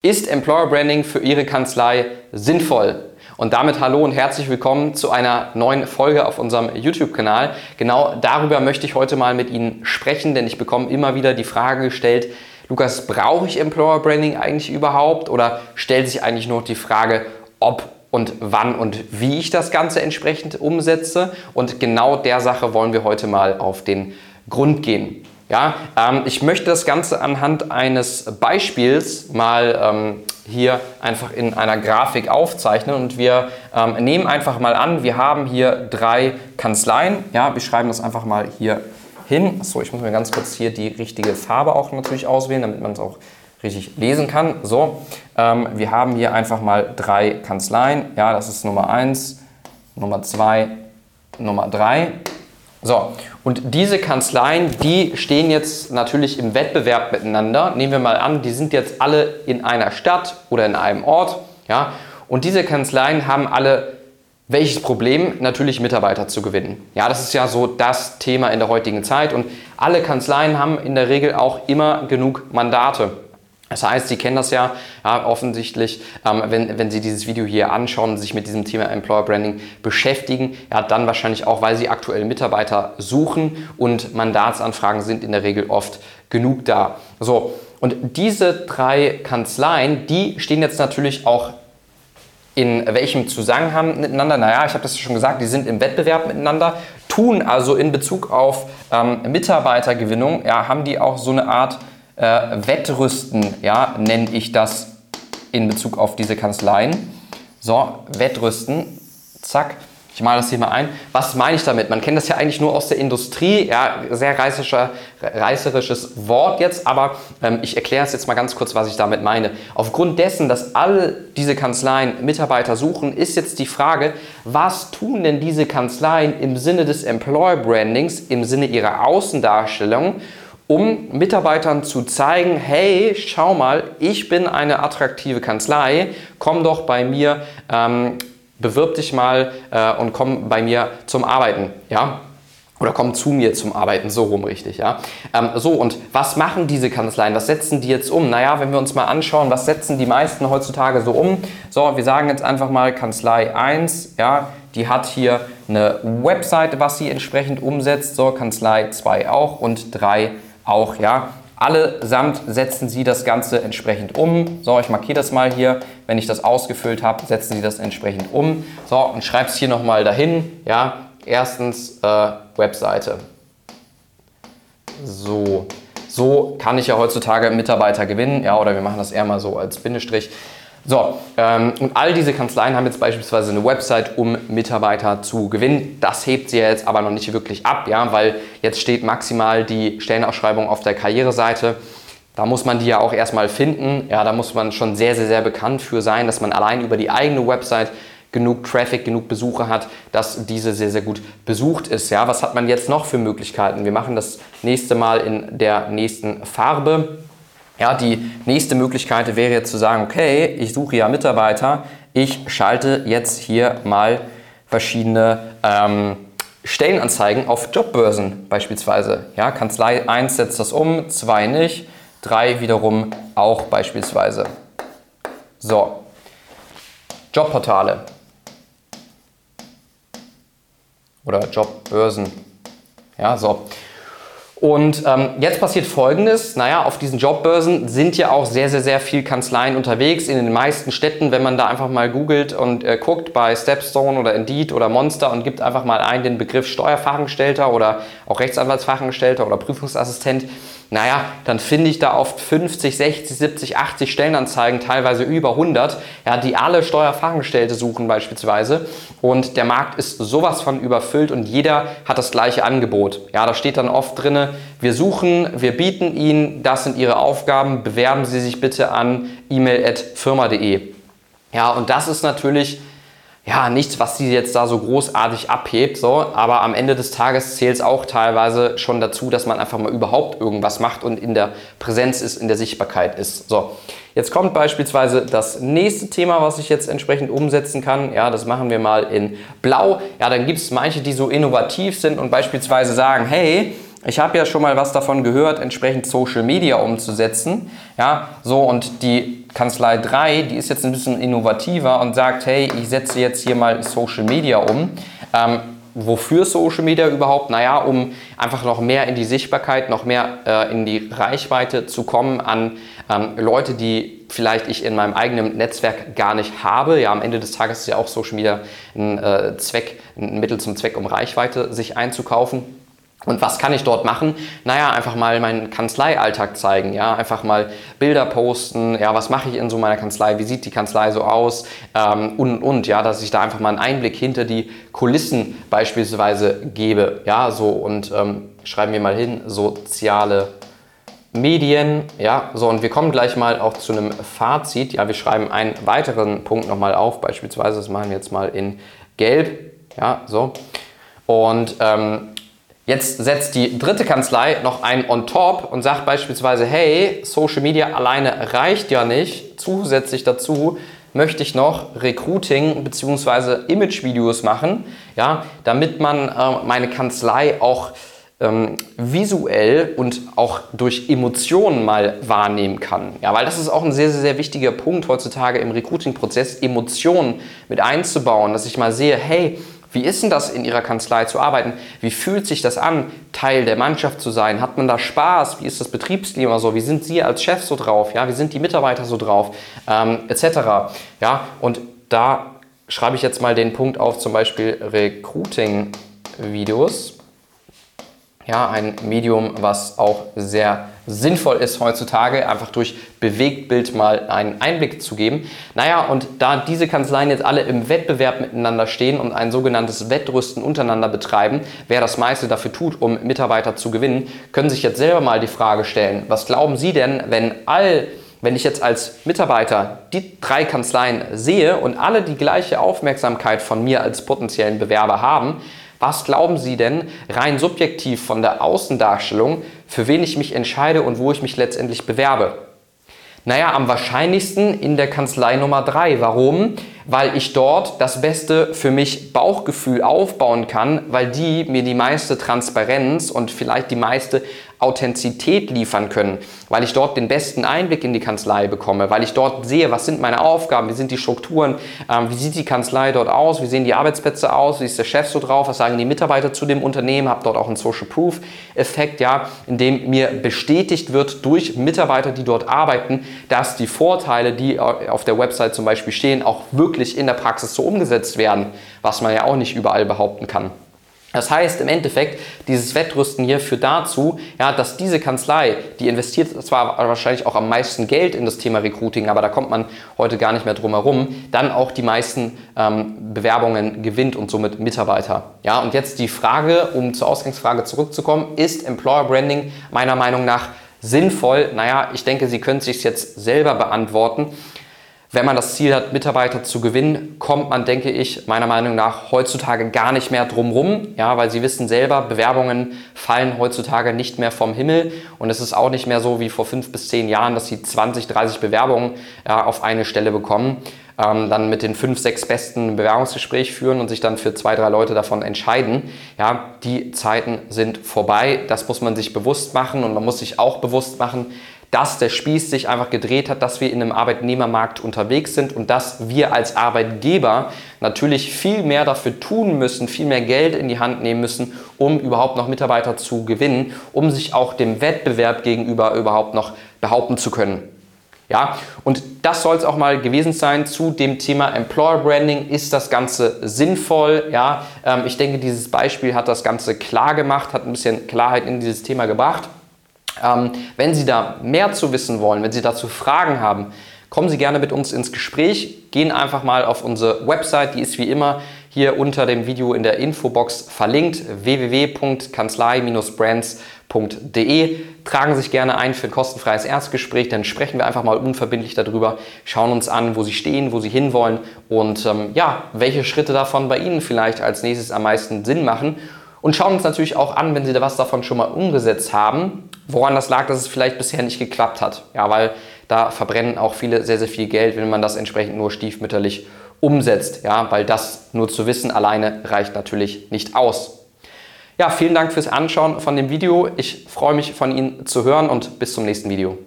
Ist Employer Branding für Ihre Kanzlei sinnvoll? Und damit hallo und herzlich willkommen zu einer neuen Folge auf unserem YouTube-Kanal. Genau darüber möchte ich heute mal mit Ihnen sprechen, denn ich bekomme immer wieder die Frage gestellt, Lukas, brauche ich Employer Branding eigentlich überhaupt? Oder stellt sich eigentlich nur die Frage, ob und wann und wie ich das Ganze entsprechend umsetze? Und genau der Sache wollen wir heute mal auf den Grund gehen. Ja, ähm, ich möchte das Ganze anhand eines Beispiels mal ähm, hier einfach in einer Grafik aufzeichnen und wir ähm, nehmen einfach mal an, wir haben hier drei Kanzleien. Ja, wir schreiben das einfach mal hier hin. Achso, ich muss mir ganz kurz hier die richtige Farbe auch natürlich auswählen, damit man es auch richtig lesen kann. So, ähm, wir haben hier einfach mal drei Kanzleien. Ja, das ist Nummer 1, Nummer 2, Nummer 3. So, und diese Kanzleien, die stehen jetzt natürlich im Wettbewerb miteinander. Nehmen wir mal an, die sind jetzt alle in einer Stadt oder in einem Ort. Ja? Und diese Kanzleien haben alle welches Problem? Natürlich Mitarbeiter zu gewinnen. Ja, das ist ja so das Thema in der heutigen Zeit. Und alle Kanzleien haben in der Regel auch immer genug Mandate. Das heißt, Sie kennen das ja, ja offensichtlich, ähm, wenn, wenn Sie dieses Video hier anschauen und sich mit diesem Thema Employer Branding beschäftigen, ja, dann wahrscheinlich auch, weil Sie aktuell Mitarbeiter suchen und Mandatsanfragen sind in der Regel oft genug da. So, und diese drei Kanzleien, die stehen jetzt natürlich auch in welchem Zusammenhang miteinander? Naja, ich habe das schon gesagt, die sind im Wettbewerb miteinander, tun also in Bezug auf ähm, Mitarbeitergewinnung, ja, haben die auch so eine Art äh, Wettrüsten, ja, nenne ich das in Bezug auf diese Kanzleien. So, Wettrüsten, zack. Ich male das hier mal ein. Was meine ich damit? Man kennt das ja eigentlich nur aus der Industrie. Ja, sehr reißerischer, reißerisches Wort jetzt, aber ähm, ich erkläre es jetzt mal ganz kurz, was ich damit meine. Aufgrund dessen, dass all diese Kanzleien Mitarbeiter suchen, ist jetzt die Frage, was tun denn diese Kanzleien im Sinne des Employer Brandings, im Sinne ihrer Außendarstellung, um Mitarbeitern zu zeigen, hey, schau mal, ich bin eine attraktive Kanzlei, komm doch bei mir, ähm, bewirb dich mal äh, und komm bei mir zum Arbeiten, ja? Oder komm zu mir zum Arbeiten, so rum richtig, ja. Ähm, so, und was machen diese Kanzleien? Was setzen die jetzt um? Naja, wenn wir uns mal anschauen, was setzen die meisten heutzutage so um? So, wir sagen jetzt einfach mal Kanzlei 1, ja, die hat hier eine Webseite, was sie entsprechend umsetzt. So, Kanzlei 2 auch und 3 auch, ja. Allesamt setzen Sie das Ganze entsprechend um. So, ich markiere das mal hier. Wenn ich das ausgefüllt habe, setzen Sie das entsprechend um. So, und schreibe es hier nochmal dahin. Ja, erstens äh, Webseite. So, so kann ich ja heutzutage Mitarbeiter gewinnen. Ja, oder wir machen das eher mal so als Bindestrich. So, ähm, und all diese Kanzleien haben jetzt beispielsweise eine Website, um Mitarbeiter zu gewinnen. Das hebt sie jetzt aber noch nicht wirklich ab, ja, weil jetzt steht maximal die Stellenausschreibung auf der Karriereseite. Da muss man die ja auch erstmal finden. Ja, da muss man schon sehr, sehr, sehr bekannt für sein, dass man allein über die eigene Website genug Traffic, genug Besucher hat, dass diese sehr, sehr gut besucht ist. Ja, was hat man jetzt noch für Möglichkeiten? Wir machen das nächste Mal in der nächsten Farbe. Ja, die nächste Möglichkeit wäre jetzt zu sagen, okay, ich suche ja Mitarbeiter, ich schalte jetzt hier mal verschiedene ähm, Stellenanzeigen auf Jobbörsen beispielsweise. Ja, Kanzlei 1 setzt das um, 2 nicht, 3 wiederum auch beispielsweise. So, Jobportale oder Jobbörsen. Ja, so. Und ähm, jetzt passiert Folgendes, naja, auf diesen Jobbörsen sind ja auch sehr, sehr, sehr viel Kanzleien unterwegs in den meisten Städten, wenn man da einfach mal googelt und äh, guckt bei Stepstone oder Indeed oder Monster und gibt einfach mal ein den Begriff Steuerfachangestellter oder auch Rechtsanwaltsfachangestellter oder Prüfungsassistent, naja, dann finde ich da oft 50, 60, 70, 80 Stellenanzeigen, teilweise über 100, ja, die alle Steuerfachangestellte suchen beispielsweise. Und der Markt ist sowas von überfüllt und jeder hat das gleiche Angebot. Ja, da steht dann oft drin, wir suchen, wir bieten Ihnen, das sind Ihre Aufgaben, bewerben Sie sich bitte an e-mail.firma.de. Ja, und das ist natürlich ja, nichts, was sie jetzt da so großartig abhebt, so, aber am Ende des Tages zählt es auch teilweise schon dazu, dass man einfach mal überhaupt irgendwas macht und in der Präsenz ist, in der Sichtbarkeit ist. So, jetzt kommt beispielsweise das nächste Thema, was ich jetzt entsprechend umsetzen kann. Ja, das machen wir mal in Blau. Ja, dann gibt es manche, die so innovativ sind und beispielsweise sagen, hey, ich habe ja schon mal was davon gehört, entsprechend Social Media umzusetzen. Ja, so und die Kanzlei 3, die ist jetzt ein bisschen innovativer und sagt, hey, ich setze jetzt hier mal Social Media um. Ähm, wofür Social Media überhaupt? Naja, um einfach noch mehr in die Sichtbarkeit, noch mehr äh, in die Reichweite zu kommen an ähm, Leute, die vielleicht ich in meinem eigenen Netzwerk gar nicht habe. Ja, am Ende des Tages ist ja auch Social Media ein äh, Zweck, ein Mittel zum Zweck, um Reichweite sich einzukaufen. Und was kann ich dort machen? Naja, einfach mal meinen Kanzleialltag zeigen, ja, einfach mal Bilder posten, ja, was mache ich in so meiner Kanzlei, wie sieht die Kanzlei so aus? Ähm, und, und, ja, dass ich da einfach mal einen Einblick hinter die Kulissen beispielsweise gebe, ja, so. Und ähm, schreiben wir mal hin, soziale Medien, ja, so und wir kommen gleich mal auch zu einem Fazit, ja, wir schreiben einen weiteren Punkt nochmal auf, beispielsweise, das machen wir jetzt mal in Gelb, ja, so. Und ähm, Jetzt setzt die dritte Kanzlei noch ein on top und sagt beispielsweise, hey, Social Media alleine reicht ja nicht. Zusätzlich dazu möchte ich noch Recruiting bzw. Image-Videos machen, ja, damit man äh, meine Kanzlei auch ähm, visuell und auch durch Emotionen mal wahrnehmen kann. Ja, weil das ist auch ein sehr, sehr, sehr wichtiger Punkt heutzutage im Recruiting-Prozess, Emotionen mit einzubauen, dass ich mal sehe, hey, wie ist denn das in Ihrer Kanzlei zu arbeiten? Wie fühlt sich das an, Teil der Mannschaft zu sein? Hat man da Spaß? Wie ist das Betriebsklima so? Wie sind Sie als Chef so drauf? Ja, wie sind die Mitarbeiter so drauf? Ähm, etc. Ja, und da schreibe ich jetzt mal den Punkt auf, zum Beispiel Recruiting-Videos. Ja, ein Medium, was auch sehr sinnvoll ist heutzutage, einfach durch Bewegtbild mal einen Einblick zu geben. Naja, und da diese Kanzleien jetzt alle im Wettbewerb miteinander stehen und ein sogenanntes Wettrüsten untereinander betreiben, wer das meiste dafür tut, um Mitarbeiter zu gewinnen, können sich jetzt selber mal die Frage stellen, was glauben Sie denn, wenn all wenn ich jetzt als Mitarbeiter die drei Kanzleien sehe und alle die gleiche Aufmerksamkeit von mir als potenziellen Bewerber haben, was glauben Sie denn rein subjektiv von der Außendarstellung, für wen ich mich entscheide und wo ich mich letztendlich bewerbe? Naja, am wahrscheinlichsten in der Kanzlei Nummer 3. Warum? Weil ich dort das beste für mich Bauchgefühl aufbauen kann, weil die mir die meiste Transparenz und vielleicht die meiste Authentizität liefern können, weil ich dort den besten Einblick in die Kanzlei bekomme, weil ich dort sehe, was sind meine Aufgaben, wie sind die Strukturen, ähm, wie sieht die Kanzlei dort aus, wie sehen die Arbeitsplätze aus, wie ist der Chef so drauf, was sagen die Mitarbeiter zu dem Unternehmen, habe dort auch einen Social Proof Effekt, ja, in dem mir bestätigt wird durch Mitarbeiter, die dort arbeiten, dass die Vorteile, die auf der Website zum Beispiel stehen, auch wirklich in der Praxis so umgesetzt werden, was man ja auch nicht überall behaupten kann. Das heißt im Endeffekt, dieses Wettrüsten hier führt dazu, ja, dass diese Kanzlei, die investiert zwar wahrscheinlich auch am meisten Geld in das Thema Recruiting, aber da kommt man heute gar nicht mehr drum herum, dann auch die meisten ähm, Bewerbungen gewinnt und somit Mitarbeiter. Ja, und jetzt die Frage, um zur Ausgangsfrage zurückzukommen, ist Employer Branding meiner Meinung nach sinnvoll? Naja, ich denke, Sie können es sich jetzt selber beantworten. Wenn man das Ziel hat, Mitarbeiter zu gewinnen, kommt man, denke ich, meiner Meinung nach heutzutage gar nicht mehr drum rum, ja, weil Sie wissen selber, Bewerbungen fallen heutzutage nicht mehr vom Himmel und es ist auch nicht mehr so wie vor fünf bis zehn Jahren, dass Sie 20, 30 Bewerbungen ja, auf eine Stelle bekommen, ähm, dann mit den fünf, sechs besten Bewerbungsgespräch führen und sich dann für zwei, drei Leute davon entscheiden. Ja, die Zeiten sind vorbei. Das muss man sich bewusst machen und man muss sich auch bewusst machen, dass der Spieß sich einfach gedreht hat, dass wir in einem Arbeitnehmermarkt unterwegs sind und dass wir als Arbeitgeber natürlich viel mehr dafür tun müssen, viel mehr Geld in die Hand nehmen müssen, um überhaupt noch Mitarbeiter zu gewinnen, um sich auch dem Wettbewerb gegenüber überhaupt noch behaupten zu können. Ja, und das soll es auch mal gewesen sein zu dem Thema Employer Branding. Ist das Ganze sinnvoll? Ja, ähm, ich denke, dieses Beispiel hat das Ganze klar gemacht, hat ein bisschen Klarheit in dieses Thema gebracht. Ähm, wenn Sie da mehr zu wissen wollen, wenn Sie dazu Fragen haben, kommen Sie gerne mit uns ins Gespräch. Gehen einfach mal auf unsere Website, die ist wie immer hier unter dem Video in der Infobox verlinkt, www.kanzlei-brands.de. Tragen Sie sich gerne ein für ein kostenfreies Erstgespräch, dann sprechen wir einfach mal unverbindlich darüber, schauen uns an, wo Sie stehen, wo Sie hinwollen und ähm, ja, welche Schritte davon bei Ihnen vielleicht als nächstes am meisten Sinn machen und schauen uns natürlich auch an, wenn Sie da was davon schon mal umgesetzt haben, woran das lag, dass es vielleicht bisher nicht geklappt hat. Ja, weil da verbrennen auch viele sehr, sehr viel Geld, wenn man das entsprechend nur stiefmütterlich umsetzt. Ja, weil das nur zu wissen alleine reicht natürlich nicht aus. Ja, vielen Dank fürs Anschauen von dem Video. Ich freue mich von Ihnen zu hören und bis zum nächsten Video.